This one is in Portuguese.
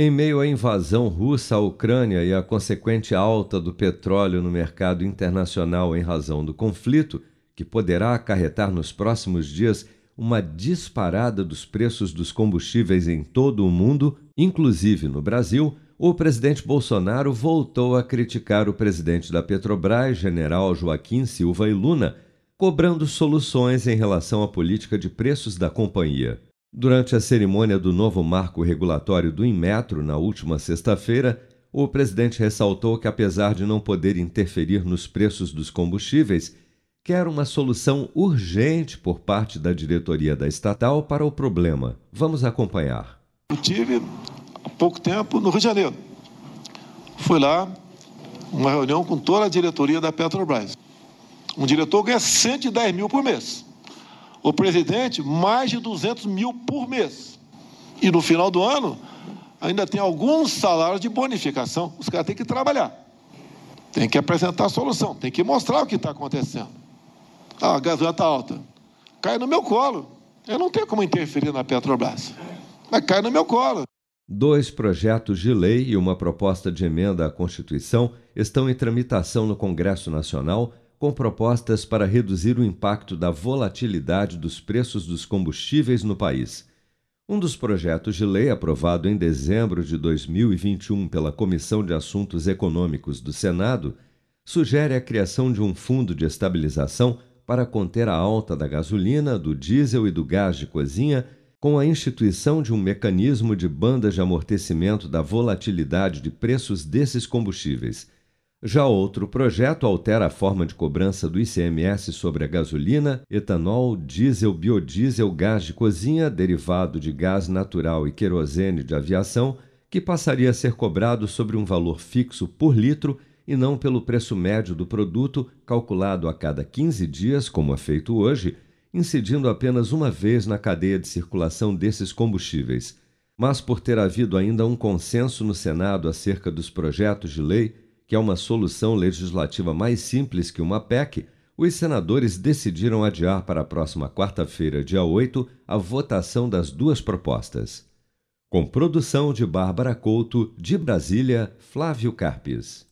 Em meio à invasão russa à Ucrânia e à consequente alta do petróleo no mercado internacional em razão do conflito, que poderá acarretar nos próximos dias uma disparada dos preços dos combustíveis em todo o mundo, inclusive no Brasil, o presidente Bolsonaro voltou a criticar o presidente da Petrobras, general Joaquim Silva e Luna, cobrando soluções em relação à política de preços da companhia. Durante a cerimônia do novo marco regulatório do Inmetro, na última sexta-feira, o presidente ressaltou que, apesar de não poder interferir nos preços dos combustíveis, quer uma solução urgente por parte da diretoria da estatal para o problema. Vamos acompanhar. Eu tive há pouco tempo no Rio de Janeiro. Fui lá, uma reunião com toda a diretoria da Petrobras. Um diretor ganha 110 mil por mês. O presidente, mais de 200 mil por mês. E no final do ano, ainda tem alguns salários de bonificação. Os caras têm que trabalhar. Tem que apresentar a solução, tem que mostrar o que está acontecendo. Ah, a gasolina está alta. Cai no meu colo. Eu não tenho como interferir na Petrobras. Mas cai no meu colo. Dois projetos de lei e uma proposta de emenda à Constituição estão em tramitação no Congresso Nacional com propostas para reduzir o impacto da volatilidade dos preços dos combustíveis no país. Um dos projetos de lei aprovado em dezembro de 2021 pela Comissão de Assuntos Econômicos do Senado sugere a criação de um fundo de estabilização para conter a alta da gasolina, do diesel e do gás de cozinha, com a instituição de um mecanismo de bandas de amortecimento da volatilidade de preços desses combustíveis já outro projeto altera a forma de cobrança do ICMS sobre a gasolina, etanol, diesel, biodiesel, gás de cozinha, derivado de gás natural e querosene de aviação, que passaria a ser cobrado sobre um valor fixo por litro e não pelo preço médio do produto, calculado a cada 15 dias, como é feito hoje, incidindo apenas uma vez na cadeia de circulação desses combustíveis. Mas por ter havido ainda um consenso no Senado acerca dos projetos de lei, que é uma solução legislativa mais simples que uma PEC, os senadores decidiram adiar para a próxima quarta-feira, dia 8, a votação das duas propostas. Com produção de Bárbara Couto, de Brasília, Flávio Carpes.